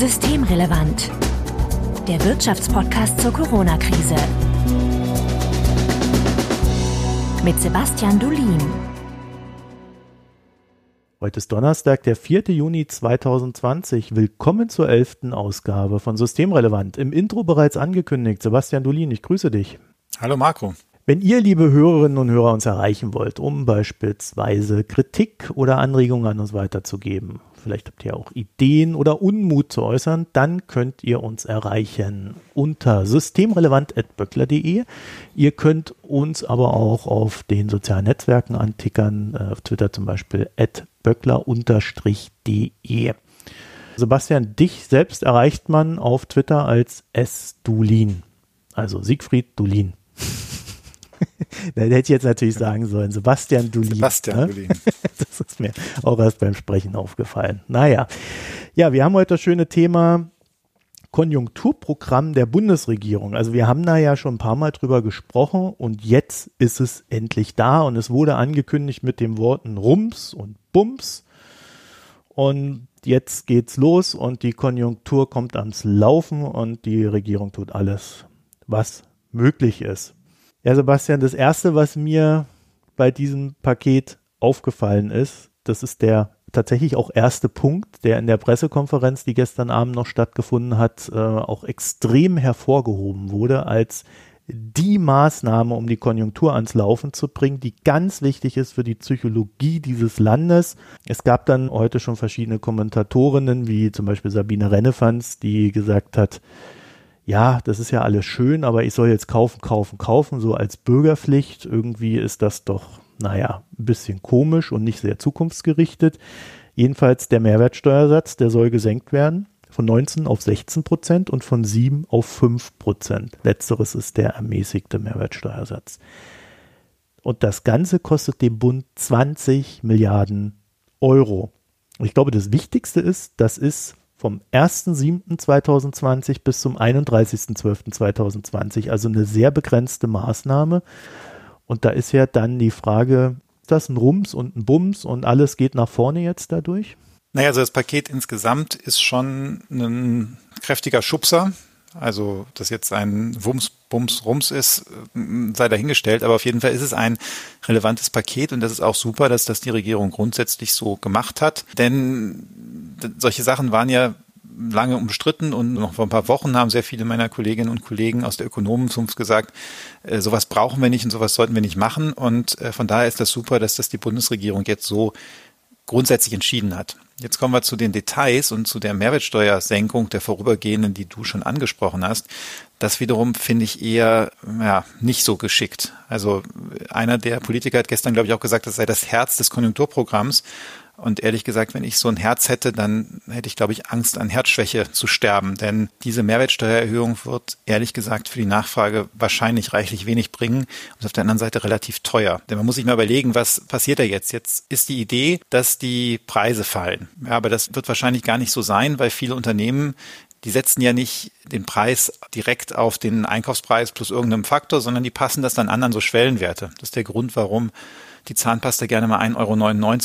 Systemrelevant. Der Wirtschaftspodcast zur Corona-Krise. Mit Sebastian Dulin. Heute ist Donnerstag, der 4. Juni 2020. Willkommen zur 11. Ausgabe von Systemrelevant. Im Intro bereits angekündigt. Sebastian Dulin, ich grüße dich. Hallo Marco. Wenn ihr, liebe Hörerinnen und Hörer, uns erreichen wollt, um beispielsweise Kritik oder Anregungen an uns weiterzugeben, vielleicht habt ihr auch Ideen oder Unmut zu äußern, dann könnt ihr uns erreichen unter systemrelevant.böckler.de. Ihr könnt uns aber auch auf den sozialen Netzwerken antickern, äh, auf Twitter zum Beispiel böckler-de. Sebastian, dich selbst erreicht man auf Twitter als S. Dulin, also Siegfried Dulin. da hätte ich jetzt natürlich sagen sollen, Sebastian Dulin. Sebastian ne? Dulin. Das ist mir auch erst beim Sprechen aufgefallen. Naja, ja, wir haben heute das schöne Thema Konjunkturprogramm der Bundesregierung. Also wir haben da ja schon ein paar Mal drüber gesprochen und jetzt ist es endlich da und es wurde angekündigt mit den Worten Rums und Bums und jetzt geht's los und die Konjunktur kommt ans Laufen und die Regierung tut alles, was möglich ist. Ja, Sebastian, das erste, was mir bei diesem Paket aufgefallen ist, das ist der tatsächlich auch erste Punkt, der in der Pressekonferenz, die gestern Abend noch stattgefunden hat, äh, auch extrem hervorgehoben wurde als die Maßnahme, um die Konjunktur ans Laufen zu bringen, die ganz wichtig ist für die Psychologie dieses Landes. Es gab dann heute schon verschiedene Kommentatorinnen, wie zum Beispiel Sabine Rennefanz, die gesagt hat, ja, das ist ja alles schön, aber ich soll jetzt kaufen, kaufen, kaufen, so als Bürgerpflicht. Irgendwie ist das doch, naja, ein bisschen komisch und nicht sehr zukunftsgerichtet. Jedenfalls der Mehrwertsteuersatz, der soll gesenkt werden von 19 auf 16 Prozent und von 7 auf 5 Prozent. Letzteres ist der ermäßigte Mehrwertsteuersatz. Und das Ganze kostet dem Bund 20 Milliarden Euro. Ich glaube, das Wichtigste ist, das ist vom 1.7.2020 bis zum 31.12.2020. Also eine sehr begrenzte Maßnahme. Und da ist ja dann die Frage, ist das ein Rums und ein Bums und alles geht nach vorne jetzt dadurch? Naja, also das Paket insgesamt ist schon ein kräftiger Schubser. Also, dass jetzt ein Wums, Bums, Rums ist, äh, sei dahingestellt. Aber auf jeden Fall ist es ein relevantes Paket und das ist auch super, dass das die Regierung grundsätzlich so gemacht hat. Denn solche Sachen waren ja lange umstritten und noch vor ein paar Wochen haben sehr viele meiner Kolleginnen und Kollegen aus der Ökonomenzunft gesagt, äh, sowas brauchen wir nicht und sowas sollten wir nicht machen. Und äh, von daher ist das super, dass das die Bundesregierung jetzt so grundsätzlich entschieden hat. Jetzt kommen wir zu den Details und zu der Mehrwertsteuersenkung der vorübergehenden, die du schon angesprochen hast. Das wiederum finde ich eher ja, nicht so geschickt. Also einer der Politiker hat gestern, glaube ich, auch gesagt, das sei das Herz des Konjunkturprogramms. Und ehrlich gesagt, wenn ich so ein Herz hätte, dann hätte ich, glaube ich, Angst, an Herzschwäche zu sterben. Denn diese Mehrwertsteuererhöhung wird, ehrlich gesagt, für die Nachfrage wahrscheinlich reichlich wenig bringen und auf der anderen Seite relativ teuer. Denn man muss sich mal überlegen, was passiert da jetzt? Jetzt ist die Idee, dass die Preise fallen. Ja, aber das wird wahrscheinlich gar nicht so sein, weil viele Unternehmen die setzen ja nicht den Preis direkt auf den Einkaufspreis plus irgendeinem Faktor, sondern die passen das dann an an so Schwellenwerte. Das ist der Grund, warum die Zahnpasta gerne mal 1,99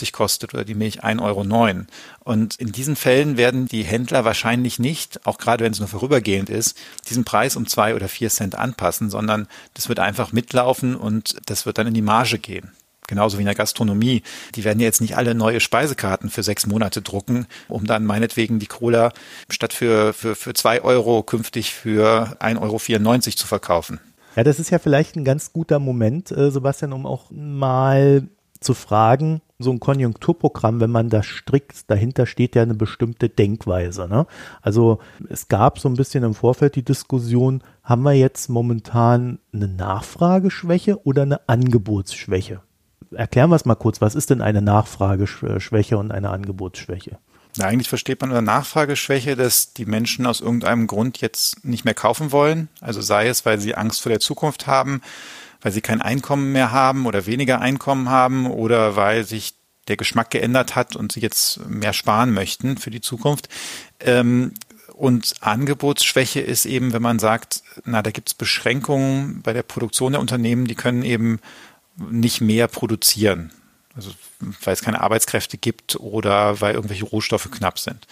Euro kostet oder die Milch 1,09 Euro. Und in diesen Fällen werden die Händler wahrscheinlich nicht, auch gerade wenn es nur vorübergehend ist, diesen Preis um zwei oder vier Cent anpassen, sondern das wird einfach mitlaufen und das wird dann in die Marge gehen genauso wie in der Gastronomie. Die werden ja jetzt nicht alle neue Speisekarten für sechs Monate drucken, um dann meinetwegen die Cola statt für, für, für zwei Euro künftig für 1,94 Euro zu verkaufen. Ja, das ist ja vielleicht ein ganz guter Moment, äh, Sebastian, um auch mal zu fragen, so ein Konjunkturprogramm, wenn man das strickt, dahinter steht ja eine bestimmte Denkweise. Ne? Also es gab so ein bisschen im Vorfeld die Diskussion, haben wir jetzt momentan eine Nachfrageschwäche oder eine Angebotsschwäche? Erklären wir es mal kurz, was ist denn eine Nachfrageschwäche und eine Angebotsschwäche? Na, eigentlich versteht man unter Nachfrageschwäche, dass die Menschen aus irgendeinem Grund jetzt nicht mehr kaufen wollen. Also sei es, weil sie Angst vor der Zukunft haben, weil sie kein Einkommen mehr haben oder weniger Einkommen haben oder weil sich der Geschmack geändert hat und sie jetzt mehr sparen möchten für die Zukunft. Ähm, und Angebotsschwäche ist eben, wenn man sagt, na, da gibt es Beschränkungen bei der Produktion der Unternehmen, die können eben nicht mehr produzieren. Also weil es keine Arbeitskräfte gibt oder weil irgendwelche Rohstoffe knapp sind.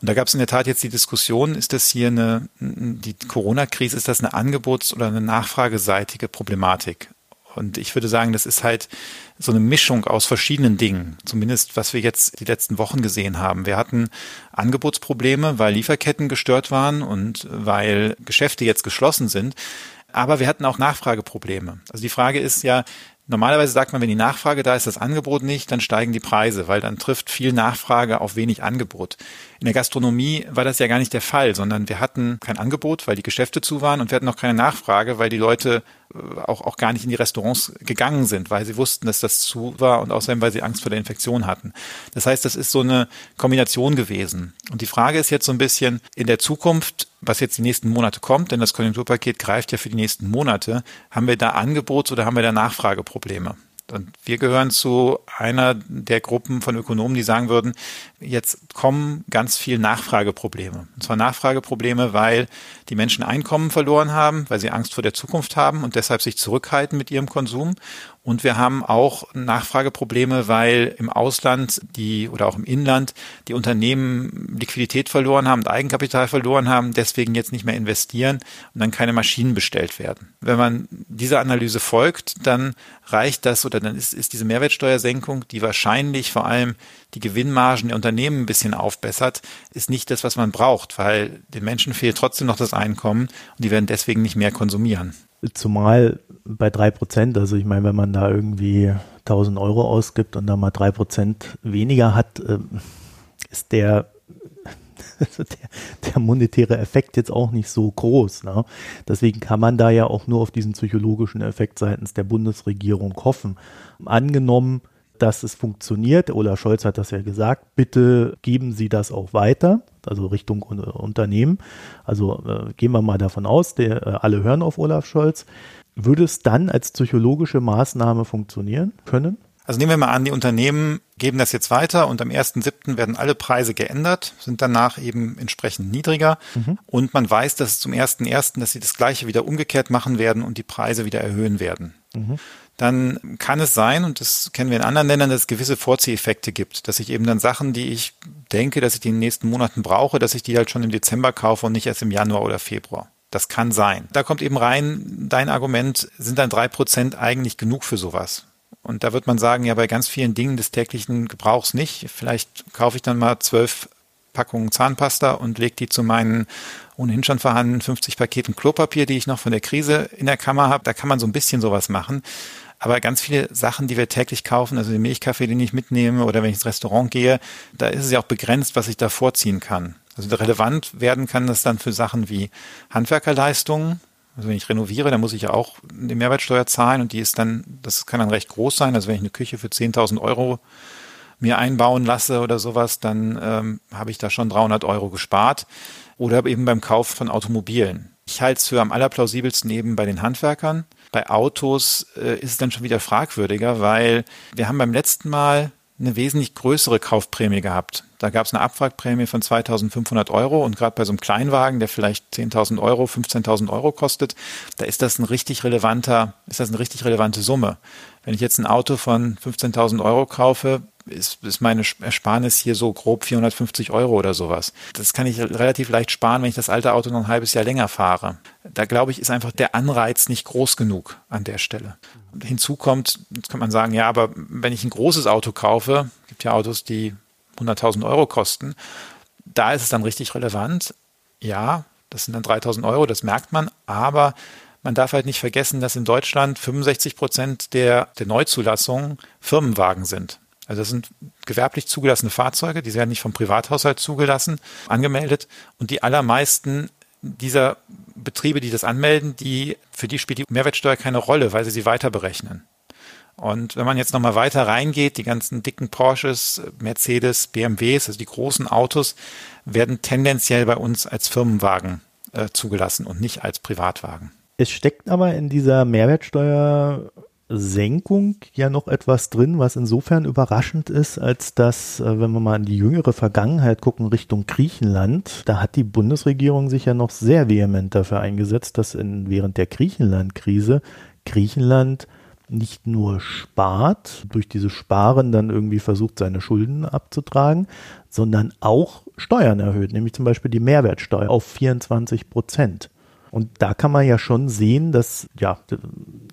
Und da gab es in der Tat jetzt die Diskussion, ist das hier eine, die Corona-Krise, ist das eine angebots- oder eine nachfrageseitige Problematik? Und ich würde sagen, das ist halt so eine Mischung aus verschiedenen Dingen. Zumindest was wir jetzt die letzten Wochen gesehen haben. Wir hatten Angebotsprobleme, weil Lieferketten gestört waren und weil Geschäfte jetzt geschlossen sind. Aber wir hatten auch Nachfrageprobleme. Also die Frage ist ja, Normalerweise sagt man, wenn die Nachfrage da ist, das Angebot nicht, dann steigen die Preise, weil dann trifft viel Nachfrage auf wenig Angebot. In der Gastronomie war das ja gar nicht der Fall, sondern wir hatten kein Angebot, weil die Geschäfte zu waren und wir hatten auch keine Nachfrage, weil die Leute auch, auch gar nicht in die Restaurants gegangen sind, weil sie wussten, dass das zu war und außerdem, weil sie Angst vor der Infektion hatten. Das heißt, das ist so eine Kombination gewesen. Und die Frage ist jetzt so ein bisschen in der Zukunft, was jetzt die nächsten Monate kommt, denn das Konjunkturpaket greift ja für die nächsten Monate, haben wir da Angebots- oder haben wir da Nachfrageprobleme? Und wir gehören zu einer der Gruppen von Ökonomen, die sagen würden, jetzt kommen ganz viel Nachfrageprobleme. Und zwar Nachfrageprobleme, weil die Menschen Einkommen verloren haben, weil sie Angst vor der Zukunft haben und deshalb sich zurückhalten mit ihrem Konsum. Und wir haben auch Nachfrageprobleme, weil im Ausland die oder auch im Inland die Unternehmen Liquidität verloren haben, Eigenkapital verloren haben, deswegen jetzt nicht mehr investieren und dann keine Maschinen bestellt werden. Wenn man dieser Analyse folgt, dann reicht das oder dann ist, ist diese Mehrwertsteuersenkung, die wahrscheinlich vor allem die Gewinnmargen der Unternehmen ein bisschen aufbessert, ist nicht das, was man braucht, weil den Menschen fehlt trotzdem noch das Einkommen und die werden deswegen nicht mehr konsumieren. Zumal bei drei Prozent, also ich meine, wenn man da irgendwie 1000 Euro ausgibt und da mal drei Prozent weniger hat, ähm, ist der, der, der, monetäre Effekt jetzt auch nicht so groß. Ne? Deswegen kann man da ja auch nur auf diesen psychologischen Effekt seitens der Bundesregierung hoffen. Angenommen, dass es funktioniert. Olaf Scholz hat das ja gesagt. Bitte geben Sie das auch weiter, also Richtung Unternehmen. Also äh, gehen wir mal davon aus, der, äh, alle hören auf Olaf Scholz. Würde es dann als psychologische Maßnahme funktionieren können? Also nehmen wir mal an, die Unternehmen geben das jetzt weiter und am 1.7. werden alle Preise geändert, sind danach eben entsprechend niedriger mhm. und man weiß, dass zum 1.1., dass sie das gleiche wieder umgekehrt machen werden und die Preise wieder erhöhen werden. Mhm dann kann es sein, und das kennen wir in anderen Ländern, dass es gewisse Vorzieheffekte gibt, dass ich eben dann Sachen, die ich denke, dass ich die in den nächsten Monaten brauche, dass ich die halt schon im Dezember kaufe und nicht erst im Januar oder Februar. Das kann sein. Da kommt eben rein, dein Argument, sind dann drei Prozent eigentlich genug für sowas? Und da wird man sagen, ja, bei ganz vielen Dingen des täglichen Gebrauchs nicht. Vielleicht kaufe ich dann mal zwölf Packungen Zahnpasta und lege die zu meinen ohnehin schon vorhandenen 50 Paketen Klopapier, die ich noch von der Krise in der Kammer habe. Da kann man so ein bisschen sowas machen. Aber ganz viele Sachen, die wir täglich kaufen, also den Milchkaffee, den ich mitnehme oder wenn ich ins Restaurant gehe, da ist es ja auch begrenzt, was ich da vorziehen kann. Also relevant werden kann das dann für Sachen wie Handwerkerleistungen. Also wenn ich renoviere, dann muss ich ja auch die Mehrwertsteuer zahlen und die ist dann, das kann dann recht groß sein. Also wenn ich eine Küche für 10.000 Euro mir einbauen lasse oder sowas, dann ähm, habe ich da schon 300 Euro gespart. Oder eben beim Kauf von Automobilen. Ich halte es für am allerplausibelsten eben bei den Handwerkern. Bei Autos äh, ist es dann schon wieder fragwürdiger, weil wir haben beim letzten Mal eine wesentlich größere Kaufprämie gehabt. Da gab es eine Abwrackprämie von 2.500 Euro und gerade bei so einem Kleinwagen, der vielleicht 10.000 Euro, 15.000 Euro kostet, da ist das ein richtig relevanter, ist das eine richtig relevante Summe. Wenn ich jetzt ein Auto von 15.000 Euro kaufe, ist, ist meine Ersparnis hier so grob 450 Euro oder sowas. Das kann ich relativ leicht sparen, wenn ich das alte Auto noch ein halbes Jahr länger fahre. Da glaube ich, ist einfach der Anreiz nicht groß genug an der Stelle. Hinzu kommt, jetzt kann man sagen, ja, aber wenn ich ein großes Auto kaufe, gibt ja Autos, die 100.000 Euro kosten, da ist es dann richtig relevant. Ja, das sind dann 3.000 Euro, das merkt man, aber man darf halt nicht vergessen, dass in Deutschland 65 Prozent der, der Neuzulassungen Firmenwagen sind. Also das sind gewerblich zugelassene Fahrzeuge, die werden nicht vom Privathaushalt zugelassen, angemeldet. Und die allermeisten dieser Betriebe, die das anmelden, die, für die spielt die Mehrwertsteuer keine Rolle, weil sie sie weiter berechnen. Und wenn man jetzt nochmal weiter reingeht, die ganzen dicken Porsches, Mercedes, BMWs, also die großen Autos, werden tendenziell bei uns als Firmenwagen äh, zugelassen und nicht als Privatwagen. Es steckt aber in dieser Mehrwertsteuer Senkung ja noch etwas drin, was insofern überraschend ist, als dass, äh, wenn wir mal in die jüngere Vergangenheit gucken, Richtung Griechenland, da hat die Bundesregierung sich ja noch sehr vehement dafür eingesetzt, dass in, während der Griechenland-Krise Griechenland nicht nur spart, durch dieses Sparen dann irgendwie versucht, seine Schulden abzutragen, sondern auch Steuern erhöht, nämlich zum Beispiel die Mehrwertsteuer auf 24 Prozent. Und da kann man ja schon sehen, dass ja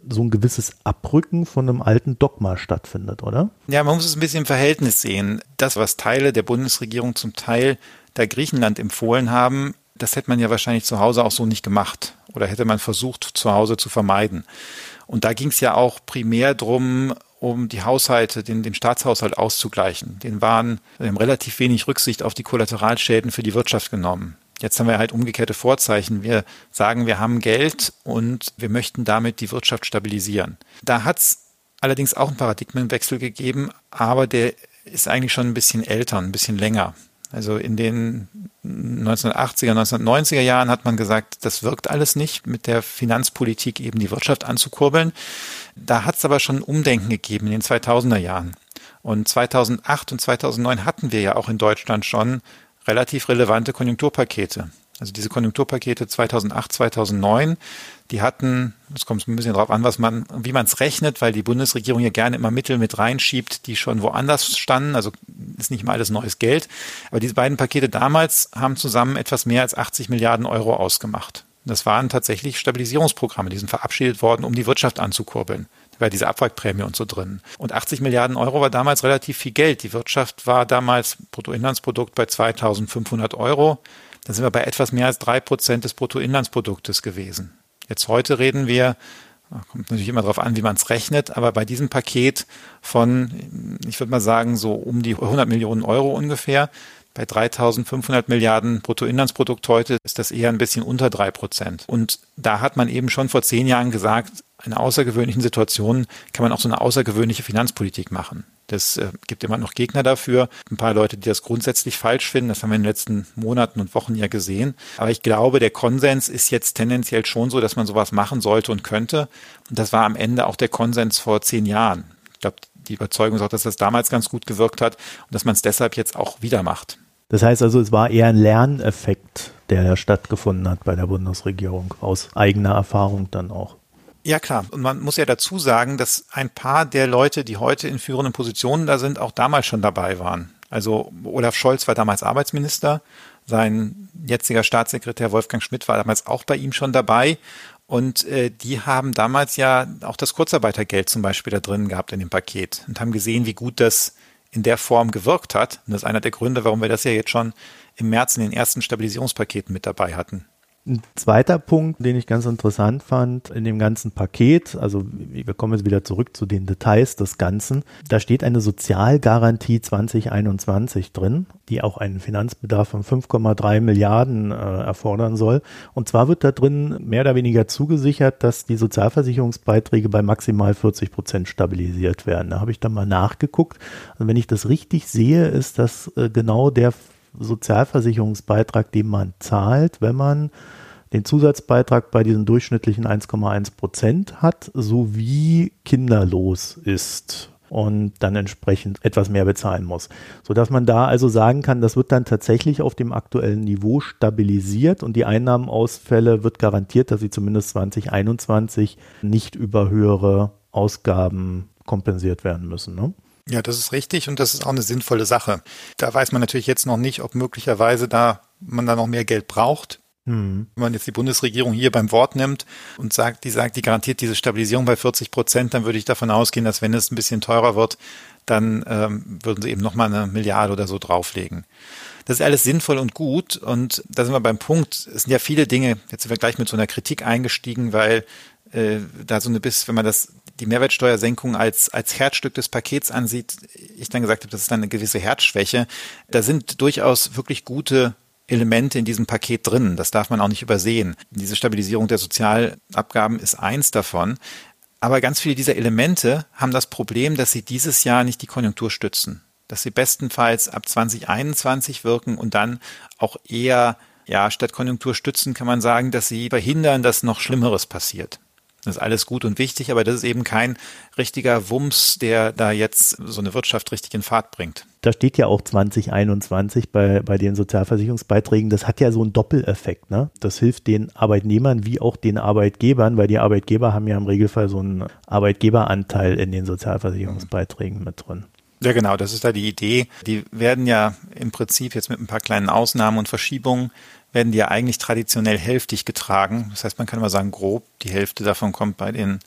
so ein gewisses Abrücken von einem alten Dogma stattfindet, oder? Ja, man muss es ein bisschen im Verhältnis sehen. Das, was Teile der Bundesregierung zum Teil der Griechenland empfohlen haben, das hätte man ja wahrscheinlich zu Hause auch so nicht gemacht oder hätte man versucht, zu Hause zu vermeiden. Und da ging es ja auch primär drum, um die Haushalte, den, den Staatshaushalt auszugleichen. Den waren relativ wenig Rücksicht auf die Kollateralschäden für die Wirtschaft genommen. Jetzt haben wir halt umgekehrte Vorzeichen. Wir sagen, wir haben Geld und wir möchten damit die Wirtschaft stabilisieren. Da hat es allerdings auch einen Paradigmenwechsel gegeben, aber der ist eigentlich schon ein bisschen älter, ein bisschen länger. Also in den 1980er, 1990er Jahren hat man gesagt, das wirkt alles nicht, mit der Finanzpolitik eben die Wirtschaft anzukurbeln. Da hat es aber schon Umdenken gegeben in den 2000er Jahren. Und 2008 und 2009 hatten wir ja auch in Deutschland schon relativ relevante Konjunkturpakete. Also diese Konjunkturpakete 2008, 2009, die hatten, es kommt ein bisschen darauf an, was man, wie man es rechnet, weil die Bundesregierung ja gerne immer Mittel mit reinschiebt, die schon woanders standen. Also ist nicht mal alles neues Geld. Aber diese beiden Pakete damals haben zusammen etwas mehr als 80 Milliarden Euro ausgemacht. Das waren tatsächlich Stabilisierungsprogramme, die sind verabschiedet worden, um die Wirtschaft anzukurbeln. War diese Abwrackprämie und so drin. Und 80 Milliarden Euro war damals relativ viel Geld. Die Wirtschaft war damals Bruttoinlandsprodukt bei 2500 Euro. Da sind wir bei etwas mehr als drei Prozent des Bruttoinlandsproduktes gewesen. Jetzt heute reden wir, kommt natürlich immer darauf an, wie man es rechnet, aber bei diesem Paket von, ich würde mal sagen, so um die 100 Millionen Euro ungefähr, bei 3500 Milliarden Bruttoinlandsprodukt heute ist das eher ein bisschen unter drei Prozent. Und da hat man eben schon vor zehn Jahren gesagt, in außergewöhnlichen Situationen kann man auch so eine außergewöhnliche Finanzpolitik machen. Das äh, gibt immer noch Gegner dafür. Ein paar Leute, die das grundsätzlich falsch finden. Das haben wir in den letzten Monaten und Wochen ja gesehen. Aber ich glaube, der Konsens ist jetzt tendenziell schon so, dass man sowas machen sollte und könnte. Und das war am Ende auch der Konsens vor zehn Jahren. Ich glaube, die Überzeugung ist auch, dass das damals ganz gut gewirkt hat und dass man es deshalb jetzt auch wieder macht. Das heißt also, es war eher ein Lerneffekt, der stattgefunden hat bei der Bundesregierung, aus eigener Erfahrung dann auch. Ja, klar. Und man muss ja dazu sagen, dass ein paar der Leute, die heute in führenden Positionen da sind, auch damals schon dabei waren. Also Olaf Scholz war damals Arbeitsminister, sein jetziger Staatssekretär Wolfgang Schmidt war damals auch bei ihm schon dabei. Und äh, die haben damals ja auch das Kurzarbeitergeld zum Beispiel da drin gehabt in dem Paket und haben gesehen, wie gut das in der Form gewirkt hat. Und das ist einer der Gründe, warum wir das ja jetzt schon im März in den ersten Stabilisierungspaketen mit dabei hatten. Ein zweiter Punkt, den ich ganz interessant fand in dem ganzen Paket, also wir kommen jetzt wieder zurück zu den Details des Ganzen, da steht eine Sozialgarantie 2021 drin, die auch einen Finanzbedarf von 5,3 Milliarden äh, erfordern soll. Und zwar wird da drin mehr oder weniger zugesichert, dass die Sozialversicherungsbeiträge bei maximal 40 Prozent stabilisiert werden. Da habe ich dann mal nachgeguckt. Und wenn ich das richtig sehe, ist das äh, genau der Sozialversicherungsbeitrag, den man zahlt, wenn man den Zusatzbeitrag bei diesen durchschnittlichen 1,1 Prozent hat, sowie kinderlos ist und dann entsprechend etwas mehr bezahlen muss. Sodass man da also sagen kann, das wird dann tatsächlich auf dem aktuellen Niveau stabilisiert und die Einnahmenausfälle wird garantiert, dass sie zumindest 2021 nicht über höhere Ausgaben kompensiert werden müssen. Ne? Ja, das ist richtig und das ist auch eine sinnvolle Sache. Da weiß man natürlich jetzt noch nicht, ob möglicherweise da man da noch mehr Geld braucht. Mhm. Wenn man jetzt die Bundesregierung hier beim Wort nimmt und sagt, die sagt, die garantiert diese Stabilisierung bei 40 Prozent, dann würde ich davon ausgehen, dass wenn es ein bisschen teurer wird, dann ähm, würden sie eben nochmal eine Milliarde oder so drauflegen. Das ist alles sinnvoll und gut und da sind wir beim Punkt. Es sind ja viele Dinge, jetzt sind wir gleich mit so einer Kritik eingestiegen, weil äh, da so eine bis, wenn man das die Mehrwertsteuersenkung als, als Herzstück des Pakets ansieht, ich dann gesagt habe, das ist dann eine gewisse Herzschwäche. Da sind durchaus wirklich gute Elemente in diesem Paket drin. Das darf man auch nicht übersehen. Diese Stabilisierung der Sozialabgaben ist eins davon. Aber ganz viele dieser Elemente haben das Problem, dass sie dieses Jahr nicht die Konjunktur stützen. Dass sie bestenfalls ab 2021 wirken und dann auch eher, ja, statt Konjunktur stützen kann man sagen, dass sie verhindern, dass noch Schlimmeres passiert. Das ist alles gut und wichtig, aber das ist eben kein richtiger Wumms, der da jetzt so eine Wirtschaft richtig in Fahrt bringt. Da steht ja auch 2021 bei, bei den Sozialversicherungsbeiträgen, das hat ja so einen Doppeleffekt. Ne? Das hilft den Arbeitnehmern wie auch den Arbeitgebern, weil die Arbeitgeber haben ja im Regelfall so einen Arbeitgeberanteil in den Sozialversicherungsbeiträgen mit drin. Ja, genau, das ist da die Idee. Die werden ja im Prinzip jetzt mit ein paar kleinen Ausnahmen und Verschiebungen werden die ja eigentlich traditionell hälftig getragen. Das heißt, man kann immer sagen, grob, die Hälfte davon kommt bei den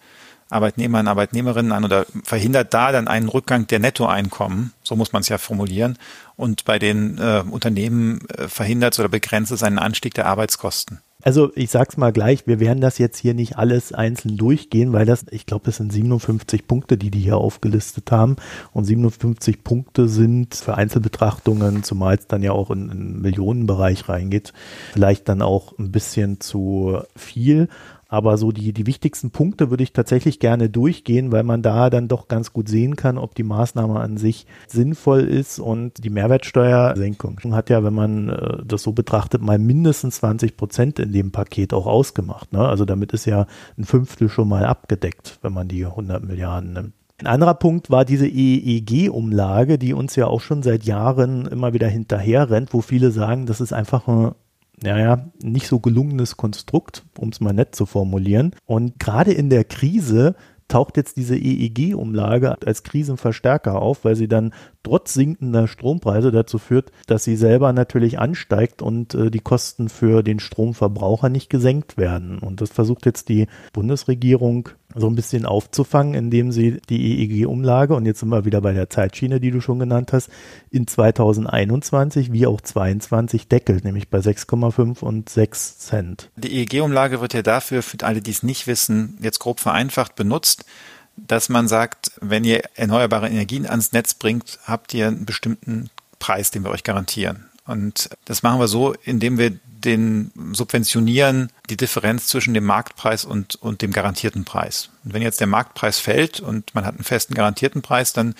Arbeitnehmern, Arbeitnehmerinnen an oder verhindert da dann einen Rückgang der Nettoeinkommen, so muss man es ja formulieren, und bei den äh, Unternehmen äh, verhindert oder begrenzt es einen Anstieg der Arbeitskosten. Also ich sag's mal gleich, wir werden das jetzt hier nicht alles einzeln durchgehen, weil das, ich glaube, es sind 57 Punkte, die die hier aufgelistet haben. Und 57 Punkte sind für Einzelbetrachtungen, zumal es dann ja auch in, in Millionenbereich reingeht, vielleicht dann auch ein bisschen zu viel. Aber so die, die wichtigsten Punkte würde ich tatsächlich gerne durchgehen, weil man da dann doch ganz gut sehen kann, ob die Maßnahme an sich sinnvoll ist. Und die Mehrwertsteuersenkung hat ja, wenn man äh, das so betrachtet, mal mindestens 20 Prozent in dem Paket auch ausgemacht. Ne? Also damit ist ja ein Fünftel schon mal abgedeckt, wenn man die 100 Milliarden nimmt. Ein anderer Punkt war diese EEG-Umlage, die uns ja auch schon seit Jahren immer wieder hinterher rennt, wo viele sagen, das ist einfach ein naja, nicht so gelungenes Konstrukt, um es mal nett zu formulieren. Und gerade in der Krise taucht jetzt diese EEG-Umlage als Krisenverstärker auf, weil sie dann trotz sinkender Strompreise dazu führt, dass sie selber natürlich ansteigt und äh, die Kosten für den Stromverbraucher nicht gesenkt werden. Und das versucht jetzt die Bundesregierung so ein bisschen aufzufangen, indem sie die EEG-Umlage, und jetzt sind wir wieder bei der Zeitschiene, die du schon genannt hast, in 2021 wie auch 22 deckelt, nämlich bei 6,5 und 6 Cent. Die EEG-Umlage wird ja dafür, für alle, die es nicht wissen, jetzt grob vereinfacht benutzt, dass man sagt, wenn ihr erneuerbare Energien ans Netz bringt, habt ihr einen bestimmten Preis, den wir euch garantieren. Und das machen wir so, indem wir den subventionieren die Differenz zwischen dem Marktpreis und, und dem garantierten Preis. Und wenn jetzt der Marktpreis fällt und man hat einen festen garantierten Preis, dann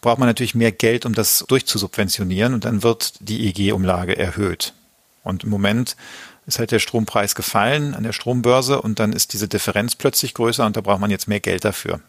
braucht man natürlich mehr Geld, um das durchzusubventionieren und dann wird die EG-Umlage erhöht. Und im Moment ist halt der Strompreis gefallen an der Strombörse und dann ist diese Differenz plötzlich größer und da braucht man jetzt mehr Geld dafür.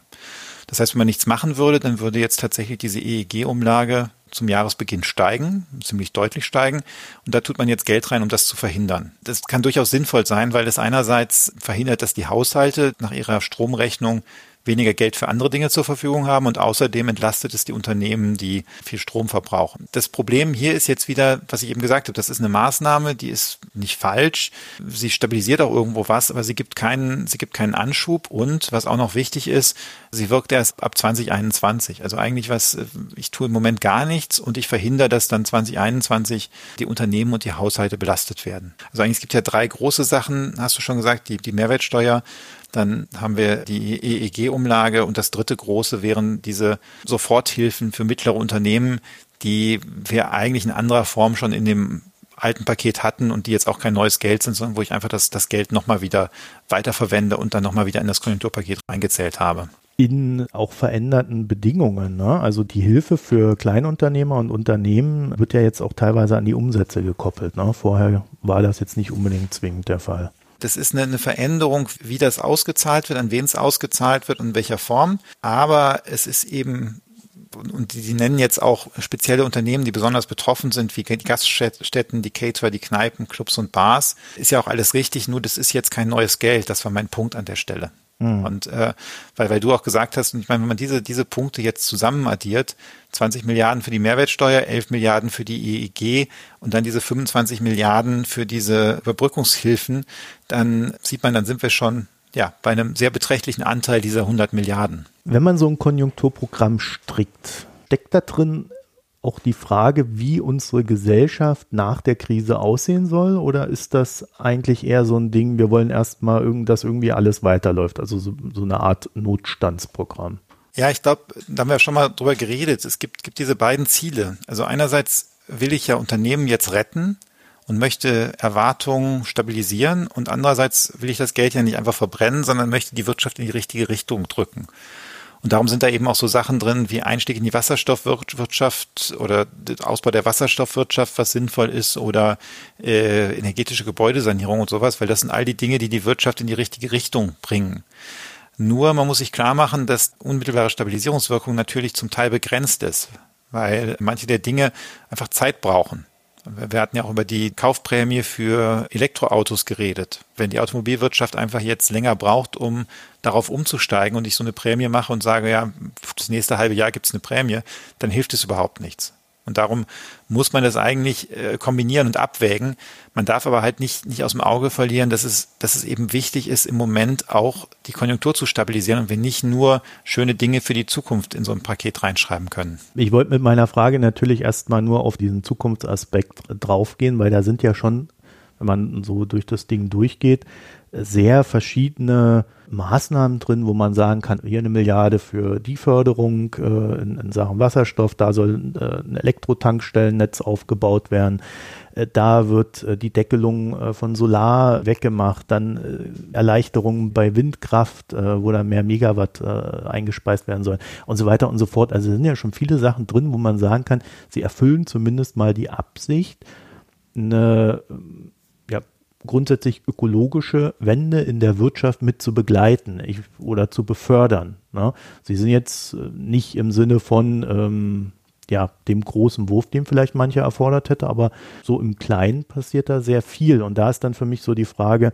Das heißt, wenn man nichts machen würde, dann würde jetzt tatsächlich diese EEG-Umlage zum Jahresbeginn steigen, ziemlich deutlich steigen. Und da tut man jetzt Geld rein, um das zu verhindern. Das kann durchaus sinnvoll sein, weil es einerseits verhindert, dass die Haushalte nach ihrer Stromrechnung weniger Geld für andere Dinge zur Verfügung haben und außerdem entlastet es die Unternehmen, die viel Strom verbrauchen. Das Problem hier ist jetzt wieder, was ich eben gesagt habe, das ist eine Maßnahme, die ist nicht falsch. Sie stabilisiert auch irgendwo was, aber sie gibt keinen, sie gibt keinen Anschub und was auch noch wichtig ist, sie wirkt erst ab 2021. Also eigentlich was, ich tue im Moment gar nichts und ich verhindere, dass dann 2021 die Unternehmen und die Haushalte belastet werden. Also eigentlich es gibt ja drei große Sachen, hast du schon gesagt, die, die Mehrwertsteuer, dann haben wir die EEG-Umlage und das dritte große wären diese Soforthilfen für mittlere Unternehmen, die wir eigentlich in anderer Form schon in dem alten Paket hatten und die jetzt auch kein neues Geld sind, sondern wo ich einfach das, das Geld nochmal wieder weiterverwende und dann nochmal wieder in das Konjunkturpaket reingezählt habe in auch veränderten Bedingungen. Ne? Also die Hilfe für Kleinunternehmer und Unternehmen wird ja jetzt auch teilweise an die Umsätze gekoppelt. Ne? Vorher war das jetzt nicht unbedingt zwingend der Fall. Das ist eine, eine Veränderung, wie das ausgezahlt wird, an wen es ausgezahlt wird und in welcher Form. Aber es ist eben und die, die nennen jetzt auch spezielle Unternehmen, die besonders betroffen sind, wie die Gaststätten, die Caterer, die Kneipen, Clubs und Bars. Ist ja auch alles richtig, nur das ist jetzt kein neues Geld. Das war mein Punkt an der Stelle. Mhm. Und äh, weil, weil du auch gesagt hast, und ich meine, wenn man diese, diese Punkte jetzt zusammen addiert, 20 Milliarden für die Mehrwertsteuer, 11 Milliarden für die EEG und dann diese 25 Milliarden für diese Überbrückungshilfen, dann sieht man, dann sind wir schon ja, bei einem sehr beträchtlichen Anteil dieser 100 Milliarden. Wenn man so ein Konjunkturprogramm strickt, steckt da drin auch die Frage, wie unsere Gesellschaft nach der Krise aussehen soll? Oder ist das eigentlich eher so ein Ding, wir wollen erstmal, dass irgendwie alles weiterläuft? Also so, so eine Art Notstandsprogramm. Ja, ich glaube, da haben wir schon mal drüber geredet. Es gibt, gibt diese beiden Ziele. Also einerseits will ich ja Unternehmen jetzt retten und möchte Erwartungen stabilisieren und andererseits will ich das Geld ja nicht einfach verbrennen, sondern möchte die Wirtschaft in die richtige Richtung drücken. Und darum sind da eben auch so Sachen drin wie Einstieg in die Wasserstoffwirtschaft oder Ausbau der Wasserstoffwirtschaft, was sinnvoll ist, oder äh, energetische Gebäudesanierung und sowas, weil das sind all die Dinge, die die Wirtschaft in die richtige Richtung bringen. Nur man muss sich klar machen, dass unmittelbare Stabilisierungswirkung natürlich zum Teil begrenzt ist, weil manche der Dinge einfach Zeit brauchen. Wir hatten ja auch über die Kaufprämie für Elektroautos geredet. Wenn die Automobilwirtschaft einfach jetzt länger braucht, um darauf umzusteigen und ich so eine Prämie mache und sage, ja, das nächste halbe Jahr gibt es eine Prämie, dann hilft es überhaupt nichts. Und darum muss man das eigentlich äh, kombinieren und abwägen. Man darf aber halt nicht, nicht aus dem Auge verlieren, dass es, dass es eben wichtig ist, im Moment auch die Konjunktur zu stabilisieren und wir nicht nur schöne Dinge für die Zukunft in so ein Paket reinschreiben können. Ich wollte mit meiner Frage natürlich erstmal nur auf diesen Zukunftsaspekt draufgehen, weil da sind ja schon, wenn man so durch das Ding durchgeht, sehr verschiedene Maßnahmen drin, wo man sagen kann, hier eine Milliarde für die Förderung äh, in, in, Sachen Wasserstoff, da soll äh, ein Elektrotankstellennetz aufgebaut werden, äh, da wird äh, die Deckelung äh, von Solar weggemacht, dann äh, Erleichterungen bei Windkraft, wo da mehr Megawatt eingespeist werden sollen und so weiter und so fort. Also sind ja schon viele Sachen drin, wo man sagen kann, sie erfüllen zumindest mal die Absicht, eine grundsätzlich ökologische Wende in der Wirtschaft mit zu begleiten ich, oder zu befördern. Ne? Sie sind jetzt äh, nicht im Sinne von ähm, ja, dem großen Wurf, den vielleicht mancher erfordert hätte, aber so im Kleinen passiert da sehr viel. Und da ist dann für mich so die Frage,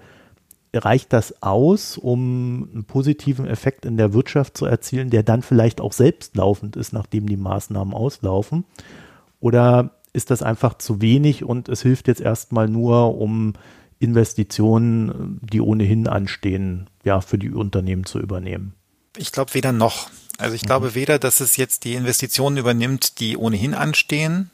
reicht das aus, um einen positiven Effekt in der Wirtschaft zu erzielen, der dann vielleicht auch selbstlaufend ist, nachdem die Maßnahmen auslaufen? Oder ist das einfach zu wenig und es hilft jetzt erstmal nur, um Investitionen, die ohnehin anstehen, ja, für die Unternehmen zu übernehmen? Ich glaube weder noch. Also ich mhm. glaube weder, dass es jetzt die Investitionen übernimmt, die ohnehin anstehen.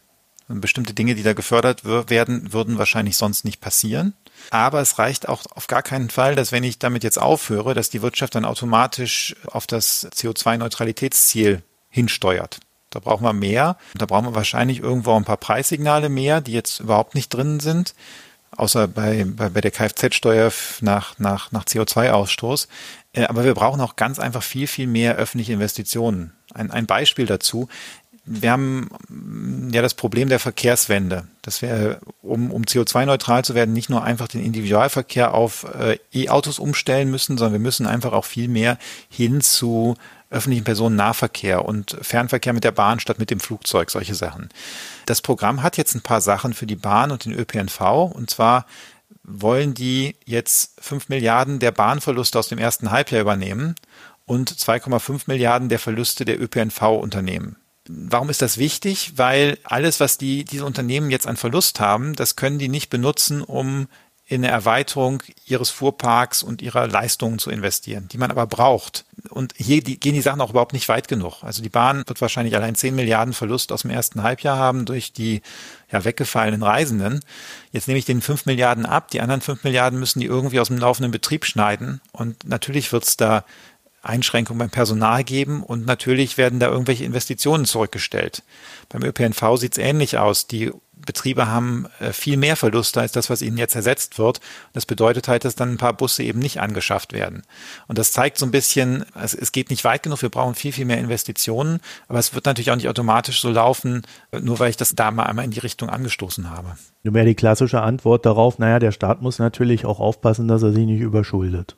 Bestimmte Dinge, die da gefördert werden, würden wahrscheinlich sonst nicht passieren. Aber es reicht auch auf gar keinen Fall, dass wenn ich damit jetzt aufhöre, dass die Wirtschaft dann automatisch auf das CO2-Neutralitätsziel hinsteuert. Da brauchen wir mehr. Da brauchen wir wahrscheinlich irgendwo ein paar Preissignale mehr, die jetzt überhaupt nicht drin sind außer bei, bei, bei der Kfz-Steuer nach, nach, nach CO2-Ausstoß. Äh, aber wir brauchen auch ganz einfach viel, viel mehr öffentliche Investitionen. Ein, ein Beispiel dazu. Wir haben mm, ja das Problem der Verkehrswende, dass wir, um, um CO2-neutral zu werden, nicht nur einfach den Individualverkehr auf äh, E-Autos umstellen müssen, sondern wir müssen einfach auch viel mehr hin zu öffentlichen Personennahverkehr und Fernverkehr mit der Bahn statt mit dem Flugzeug, solche Sachen. Das Programm hat jetzt ein paar Sachen für die Bahn und den ÖPNV und zwar wollen die jetzt 5 Milliarden der Bahnverluste aus dem ersten Halbjahr übernehmen und 2,5 Milliarden der Verluste der ÖPNV-Unternehmen. Warum ist das wichtig? Weil alles, was die, diese Unternehmen jetzt an Verlust haben, das können die nicht benutzen, um in eine Erweiterung ihres Fuhrparks und ihrer Leistungen zu investieren, die man aber braucht. Und hier die, gehen die Sachen auch überhaupt nicht weit genug. Also die Bahn wird wahrscheinlich allein 10 Milliarden Verlust aus dem ersten Halbjahr haben durch die ja, weggefallenen Reisenden. Jetzt nehme ich den 5 Milliarden ab. Die anderen 5 Milliarden müssen die irgendwie aus dem laufenden Betrieb schneiden. Und natürlich wird es da Einschränkungen beim Personal geben und natürlich werden da irgendwelche Investitionen zurückgestellt. Beim ÖPNV sieht es ähnlich aus. Die Betriebe haben äh, viel mehr Verluste als das, was ihnen jetzt ersetzt wird. Das bedeutet halt, dass dann ein paar Busse eben nicht angeschafft werden. Und das zeigt so ein bisschen, es geht nicht weit genug, wir brauchen viel, viel mehr Investitionen, aber es wird natürlich auch nicht automatisch so laufen, nur weil ich das da mal einmal in die Richtung angestoßen habe. Nur mehr die klassische Antwort darauf, naja, der Staat muss natürlich auch aufpassen, dass er sich nicht überschuldet.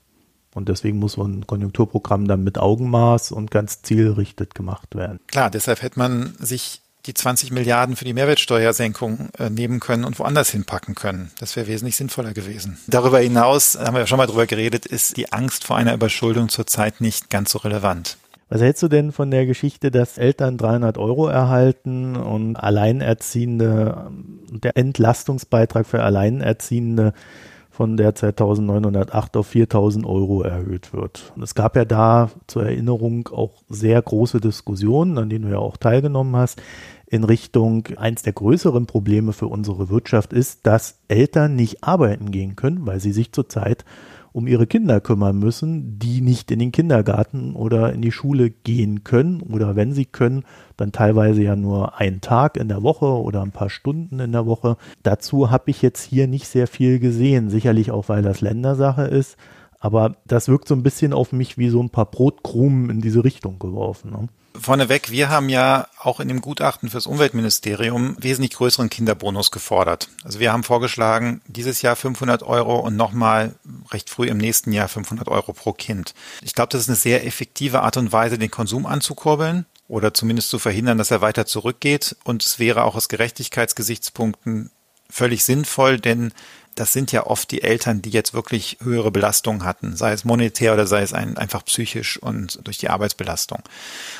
Und deswegen muss so ein Konjunkturprogramm dann mit Augenmaß und ganz zielgerichtet gemacht werden. Klar, deshalb hätte man sich die 20 Milliarden für die Mehrwertsteuersenkung äh, nehmen können und woanders hinpacken können. Das wäre wesentlich sinnvoller gewesen. Darüber hinaus, haben wir schon mal drüber geredet, ist die Angst vor einer Überschuldung zurzeit nicht ganz so relevant. Was hältst du denn von der Geschichte, dass Eltern 300 Euro erhalten und Alleinerziehende, der Entlastungsbeitrag für Alleinerziehende von derzeit 1908 auf 4000 Euro erhöht wird. Und es gab ja da zur Erinnerung auch sehr große Diskussionen, an denen du ja auch teilgenommen hast, in Richtung eins der größeren Probleme für unsere Wirtschaft ist, dass Eltern nicht arbeiten gehen können, weil sie sich zurzeit um ihre Kinder kümmern müssen, die nicht in den Kindergarten oder in die Schule gehen können oder wenn sie können, dann teilweise ja nur einen Tag in der Woche oder ein paar Stunden in der Woche. Dazu habe ich jetzt hier nicht sehr viel gesehen, sicherlich auch weil das Ländersache ist, Aber das wirkt so ein bisschen auf mich wie so ein paar Brotkrumen in diese Richtung geworfen. Ne? Vorneweg, wir haben ja auch in dem Gutachten fürs Umweltministerium wesentlich größeren Kinderbonus gefordert. Also wir haben vorgeschlagen, dieses Jahr 500 Euro und nochmal recht früh im nächsten Jahr 500 Euro pro Kind. Ich glaube, das ist eine sehr effektive Art und Weise, den Konsum anzukurbeln oder zumindest zu verhindern, dass er weiter zurückgeht. Und es wäre auch aus Gerechtigkeitsgesichtspunkten völlig sinnvoll, denn das sind ja oft die Eltern, die jetzt wirklich höhere Belastungen hatten, sei es monetär oder sei es ein, einfach psychisch und durch die Arbeitsbelastung.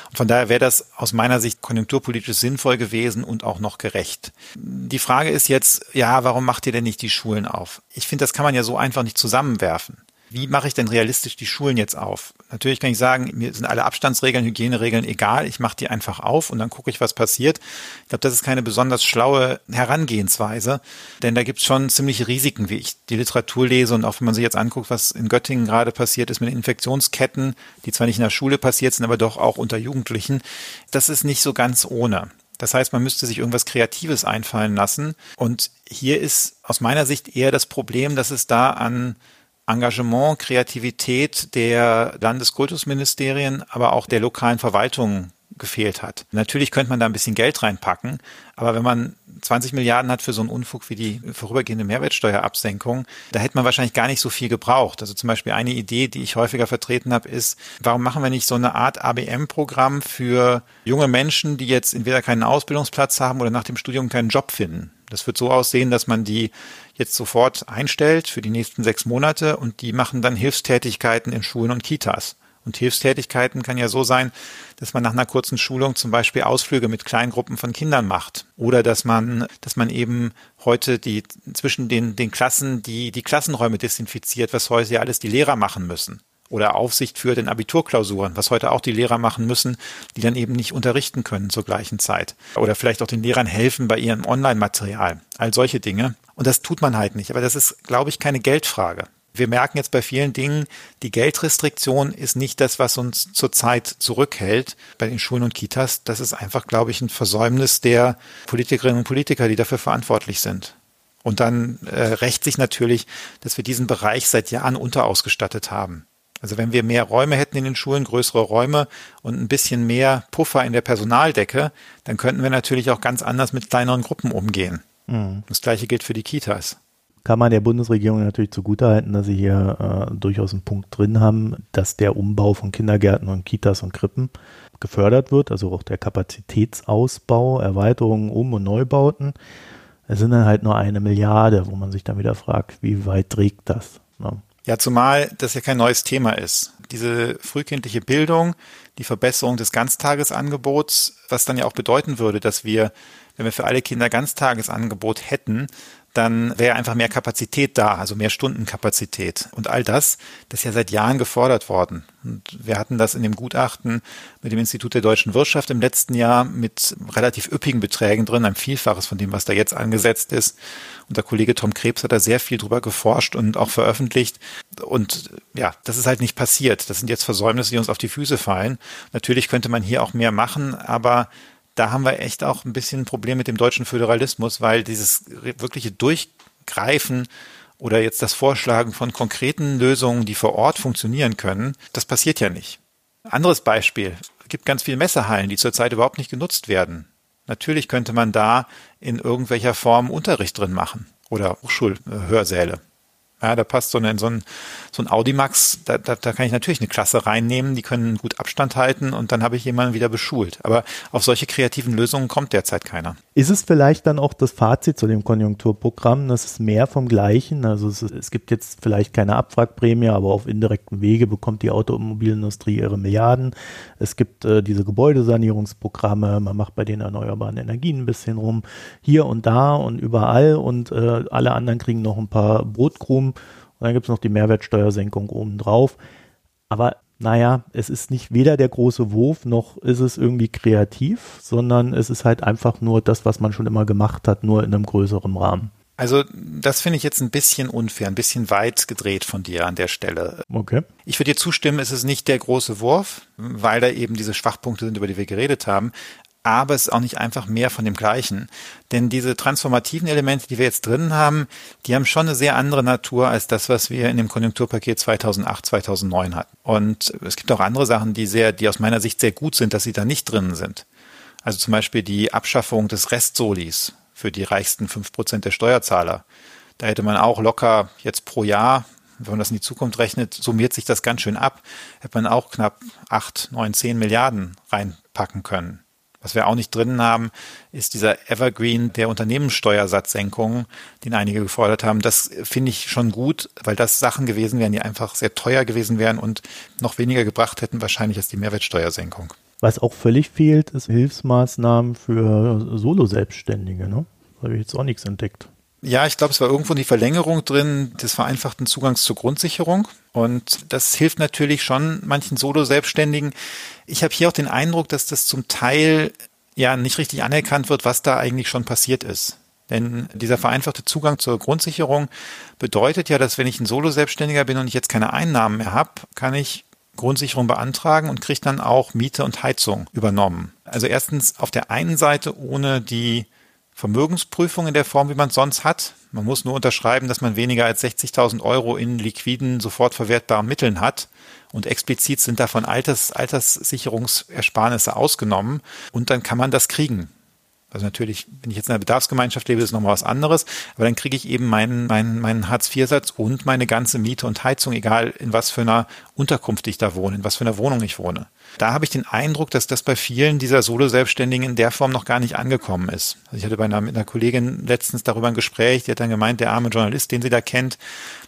Und von daher wäre das aus meiner Sicht konjunkturpolitisch sinnvoll gewesen und auch noch gerecht. Die Frage ist jetzt, ja, warum macht ihr denn nicht die Schulen auf? Ich finde, das kann man ja so einfach nicht zusammenwerfen wie mache ich denn realistisch die Schulen jetzt auf? Natürlich kann ich sagen, mir sind alle Abstandsregeln, Hygieneregeln egal, ich mache die einfach auf und dann gucke ich, was passiert. Ich glaube, das ist keine besonders schlaue Herangehensweise, denn da gibt es schon ziemliche Risiken, wie ich die Literatur lese und auch wenn man sich jetzt anguckt, was in Göttingen gerade passiert ist mit Infektionsketten, die zwar nicht in der Schule passiert sind, aber doch auch unter Jugendlichen. Das ist nicht so ganz ohne. Das heißt, man müsste sich irgendwas Kreatives einfallen lassen. Und hier ist aus meiner Sicht eher das Problem, dass es da an Engagement, Kreativität der Landeskultusministerien, aber auch der lokalen Verwaltungen gefehlt hat. Natürlich könnte man da ein bisschen Geld reinpacken, aber wenn man 20 Milliarden hat für so einen Unfug wie die vorübergehende Mehrwertsteuerabsenkung, da hätte man wahrscheinlich gar nicht so viel gebraucht. Also zum Beispiel eine Idee, die ich häufiger vertreten habe, ist, warum machen wir nicht so eine Art ABM-Programm für junge Menschen, die jetzt entweder keinen Ausbildungsplatz haben oder nach dem Studium keinen Job finden? Das wird so aussehen, dass man die jetzt sofort einstellt für die nächsten sechs Monate und die machen dann Hilfstätigkeiten in Schulen und Kitas. Und Hilfstätigkeiten kann ja so sein, dass man nach einer kurzen Schulung zum Beispiel Ausflüge mit kleinen Gruppen von Kindern macht. Oder dass man, dass man eben heute die, zwischen den, den Klassen die, die Klassenräume desinfiziert, was heute ja alles die Lehrer machen müssen oder Aufsicht führt in Abiturklausuren, was heute auch die Lehrer machen müssen, die dann eben nicht unterrichten können zur gleichen Zeit. Oder vielleicht auch den Lehrern helfen bei ihrem Online-Material. All solche Dinge. Und das tut man halt nicht. Aber das ist, glaube ich, keine Geldfrage. Wir merken jetzt bei vielen Dingen, die Geldrestriktion ist nicht das, was uns zurzeit zurückhält bei den Schulen und Kitas. Das ist einfach, glaube ich, ein Versäumnis der Politikerinnen und Politiker, die dafür verantwortlich sind. Und dann äh, rächt sich natürlich, dass wir diesen Bereich seit Jahren unterausgestattet haben. Also wenn wir mehr Räume hätten in den Schulen, größere Räume und ein bisschen mehr Puffer in der Personaldecke, dann könnten wir natürlich auch ganz anders mit kleineren Gruppen umgehen. Mhm. Das gleiche gilt für die Kitas. Kann man der Bundesregierung natürlich zugutehalten, dass sie hier äh, durchaus einen Punkt drin haben, dass der Umbau von Kindergärten und Kitas und Krippen gefördert wird, also auch der Kapazitätsausbau, Erweiterungen, Um- und Neubauten. Es sind dann halt nur eine Milliarde, wo man sich dann wieder fragt, wie weit trägt das? Ne? Ja, zumal das ja kein neues Thema ist. Diese frühkindliche Bildung, die Verbesserung des Ganztagesangebots, was dann ja auch bedeuten würde, dass wir, wenn wir für alle Kinder Ganztagesangebot hätten, dann wäre einfach mehr Kapazität da, also mehr Stundenkapazität. Und all das, das ist ja seit Jahren gefordert worden. Und wir hatten das in dem Gutachten mit dem Institut der deutschen Wirtschaft im letzten Jahr mit relativ üppigen Beträgen drin, ein Vielfaches von dem, was da jetzt angesetzt ist. Und der Kollege Tom Krebs hat da sehr viel drüber geforscht und auch veröffentlicht. Und ja, das ist halt nicht passiert. Das sind jetzt Versäumnisse, die uns auf die Füße fallen. Natürlich könnte man hier auch mehr machen, aber da haben wir echt auch ein bisschen ein Problem mit dem deutschen Föderalismus, weil dieses wirkliche Durchgreifen oder jetzt das Vorschlagen von konkreten Lösungen, die vor Ort funktionieren können, das passiert ja nicht. Anderes Beispiel. Es gibt ganz viele Messehallen, die zurzeit überhaupt nicht genutzt werden. Natürlich könnte man da in irgendwelcher Form Unterricht drin machen oder Hochschulhörsäle. Ja, da passt so ein, so ein, so ein Audimax, da, da, da kann ich natürlich eine Klasse reinnehmen, die können gut Abstand halten und dann habe ich jemanden wieder beschult. Aber auf solche kreativen Lösungen kommt derzeit keiner. Ist es vielleicht dann auch das Fazit zu dem Konjunkturprogramm, dass es mehr vom Gleichen, also es, es gibt jetzt vielleicht keine Abwrackprämie, aber auf indirektem Wege bekommt die Automobilindustrie ihre Milliarden. Es gibt äh, diese Gebäudesanierungsprogramme, man macht bei den erneuerbaren Energien ein bisschen rum, hier und da und überall und äh, alle anderen kriegen noch ein paar Brotkrumen und dann gibt es noch die Mehrwertsteuersenkung obendrauf. Aber naja, es ist nicht weder der große Wurf, noch ist es irgendwie kreativ, sondern es ist halt einfach nur das, was man schon immer gemacht hat, nur in einem größeren Rahmen. Also das finde ich jetzt ein bisschen unfair, ein bisschen weit gedreht von dir an der Stelle. Okay. Ich würde dir zustimmen, es ist nicht der große Wurf, weil da eben diese Schwachpunkte sind, über die wir geredet haben. Aber es ist auch nicht einfach mehr von dem Gleichen. Denn diese transformativen Elemente, die wir jetzt drin haben, die haben schon eine sehr andere Natur als das, was wir in dem Konjunkturpaket 2008, 2009 hatten. Und es gibt auch andere Sachen, die sehr, die aus meiner Sicht sehr gut sind, dass sie da nicht drin sind. Also zum Beispiel die Abschaffung des Restsolis für die reichsten fünf Prozent der Steuerzahler. Da hätte man auch locker jetzt pro Jahr wenn man das in die Zukunft rechnet, summiert sich das ganz schön ab. Hätte man auch knapp acht, neun, zehn Milliarden reinpacken können. Was wir auch nicht drin haben, ist dieser Evergreen der Unternehmenssteuersatzsenkung, den einige gefordert haben. Das finde ich schon gut, weil das Sachen gewesen wären, die einfach sehr teuer gewesen wären und noch weniger gebracht hätten, wahrscheinlich als die Mehrwertsteuersenkung. Was auch völlig fehlt, ist Hilfsmaßnahmen für Solo-Selbstständige. Ne? Da habe ich jetzt auch nichts entdeckt. Ja, ich glaube, es war irgendwo die Verlängerung drin des vereinfachten Zugangs zur Grundsicherung. Und das hilft natürlich schon manchen Solo-Selbstständigen. Ich habe hier auch den Eindruck, dass das zum Teil ja nicht richtig anerkannt wird, was da eigentlich schon passiert ist. Denn dieser vereinfachte Zugang zur Grundsicherung bedeutet ja, dass wenn ich ein Solo-Selbstständiger bin und ich jetzt keine Einnahmen mehr habe, kann ich Grundsicherung beantragen und kriege dann auch Miete und Heizung übernommen. Also erstens auf der einen Seite ohne die Vermögensprüfung in der Form, wie man es sonst hat. Man muss nur unterschreiben, dass man weniger als 60.000 Euro in liquiden, sofort verwertbaren Mitteln hat. Und explizit sind davon Alters, Alterssicherungsersparnisse ausgenommen. Und dann kann man das kriegen. Also natürlich, wenn ich jetzt in einer Bedarfsgemeinschaft lebe, ist es nochmal was anderes. Aber dann kriege ich eben meinen, meinen, meinen Hartz-IV-Satz und meine ganze Miete und Heizung, egal in was für einer Unterkunft ich da wohne, in was für einer Wohnung ich wohne. Da habe ich den Eindruck, dass das bei vielen dieser Solo-Selbstständigen in der Form noch gar nicht angekommen ist. Also ich hatte bei einer, mit einer Kollegin letztens darüber ein Gespräch, die hat dann gemeint, der arme Journalist, den sie da kennt,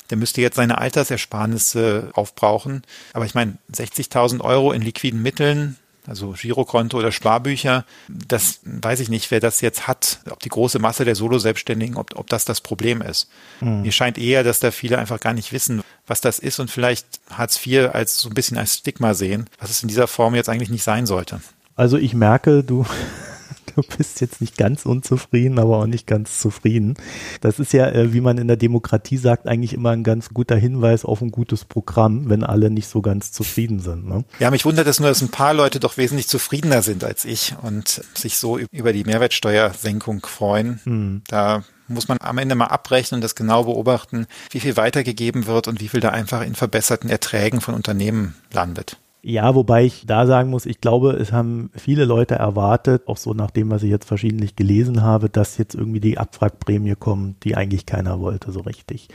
der müsste jetzt seine Altersersparnisse aufbrauchen. Aber ich meine, 60.000 Euro in liquiden Mitteln, also Girokonto oder Sparbücher, das weiß ich nicht, wer das jetzt hat, ob die große Masse der Solo-Selbstständigen, ob, ob das das Problem ist. Mhm. Mir scheint eher, dass da viele einfach gar nicht wissen, was das ist und vielleicht Hartz IV als so ein bisschen als Stigma sehen, was es in dieser Form jetzt eigentlich nicht sein sollte. Also ich merke, du du bist jetzt nicht ganz unzufrieden, aber auch nicht ganz zufrieden. Das ist ja, äh, wie man in der Demokratie sagt, eigentlich immer ein ganz guter Hinweis auf ein gutes Programm, wenn alle nicht so ganz zufrieden sind. Ne? Ja, mich wundert es nur, dass ein paar Leute doch wesentlich zufriedener sind als ich und sich so über die Mehrwertsteuersenkung freuen. Hm. Da muss man am Ende mal abrechnen und das genau beobachten, wie viel weitergegeben wird und wie viel da einfach in verbesserten Erträgen von Unternehmen landet. Ja, wobei ich da sagen muss, ich glaube, es haben viele Leute erwartet, auch so nach dem, was ich jetzt verschiedentlich gelesen habe, dass jetzt irgendwie die Abwrackprämie kommt, die eigentlich keiner wollte so richtig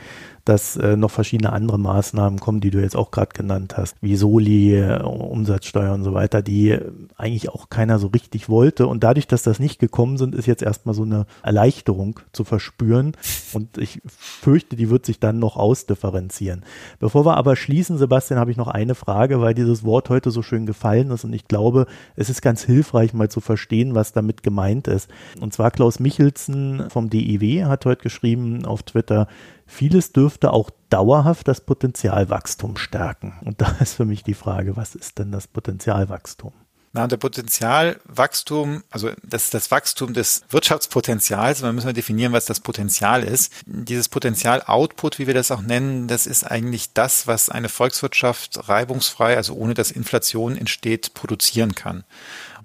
dass äh, noch verschiedene andere Maßnahmen kommen, die du jetzt auch gerade genannt hast, wie Soli, äh, Umsatzsteuer und so weiter, die eigentlich auch keiner so richtig wollte. Und dadurch, dass das nicht gekommen sind, ist jetzt erstmal so eine Erleichterung zu verspüren. Und ich fürchte, die wird sich dann noch ausdifferenzieren. Bevor wir aber schließen, Sebastian, habe ich noch eine Frage, weil dieses Wort heute so schön gefallen ist. Und ich glaube, es ist ganz hilfreich, mal zu verstehen, was damit gemeint ist. Und zwar Klaus Michelsen vom DIW hat heute geschrieben auf Twitter, Vieles dürfte auch dauerhaft das Potenzialwachstum stärken. Und da ist für mich die Frage, was ist denn das Potenzialwachstum? Na, der Potenzialwachstum, also das ist das Wachstum des Wirtschaftspotenzials. Man müssen definieren, was das Potenzial ist. Dieses Potenzial-Output, wie wir das auch nennen, das ist eigentlich das, was eine Volkswirtschaft reibungsfrei, also ohne dass Inflation entsteht, produzieren kann.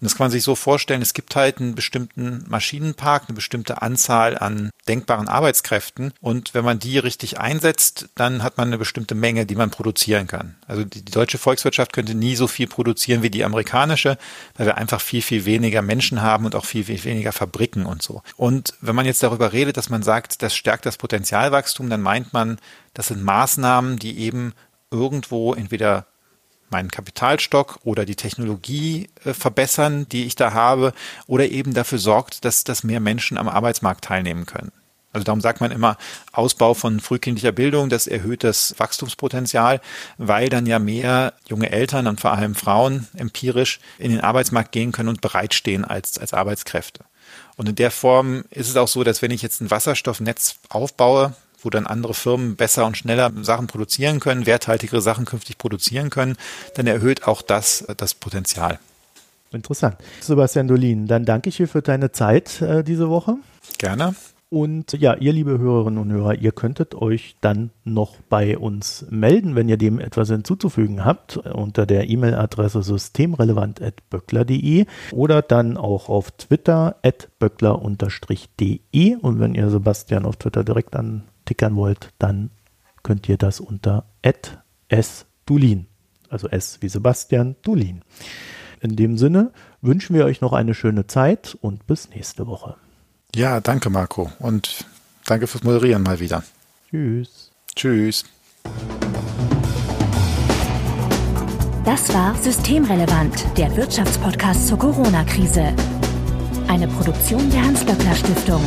Und das kann man sich so vorstellen, es gibt halt einen bestimmten Maschinenpark, eine bestimmte Anzahl an denkbaren Arbeitskräften. Und wenn man die richtig einsetzt, dann hat man eine bestimmte Menge, die man produzieren kann. Also die, die deutsche Volkswirtschaft könnte nie so viel produzieren wie die amerikanische, weil wir einfach viel, viel weniger Menschen haben und auch viel, viel weniger Fabriken und so. Und wenn man jetzt darüber redet, dass man sagt, das stärkt das Potenzialwachstum, dann meint man, das sind Maßnahmen, die eben irgendwo entweder meinen Kapitalstock oder die Technologie äh, verbessern, die ich da habe, oder eben dafür sorgt, dass, dass mehr Menschen am Arbeitsmarkt teilnehmen können. Also darum sagt man immer, Ausbau von frühkindlicher Bildung, das erhöht das Wachstumspotenzial, weil dann ja mehr junge Eltern und vor allem Frauen empirisch in den Arbeitsmarkt gehen können und bereitstehen als, als Arbeitskräfte. Und in der Form ist es auch so, dass wenn ich jetzt ein Wasserstoffnetz aufbaue, wo dann andere Firmen besser und schneller Sachen produzieren können, werthaltigere Sachen künftig produzieren können, dann erhöht auch das das Potenzial. Interessant. Sebastian Dolin, dann danke ich dir für deine Zeit äh, diese Woche. Gerne. Und ja, ihr liebe Hörerinnen und Hörer, ihr könntet euch dann noch bei uns melden, wenn ihr dem etwas hinzuzufügen habt, unter der E-Mail-Adresse systemrelevant.böckler.de oder dann auch auf Twitter at böckler-de. Und wenn ihr Sebastian auf Twitter direkt antickern wollt, dann könnt ihr das unter sdulin, also S wie Sebastian, Dulin. In dem Sinne wünschen wir euch noch eine schöne Zeit und bis nächste Woche. Ja, danke Marco und danke fürs Moderieren mal wieder. Tschüss. Tschüss. Das war Systemrelevant, der Wirtschaftspodcast zur Corona-Krise. Eine Produktion der Hans-Böckler Stiftung.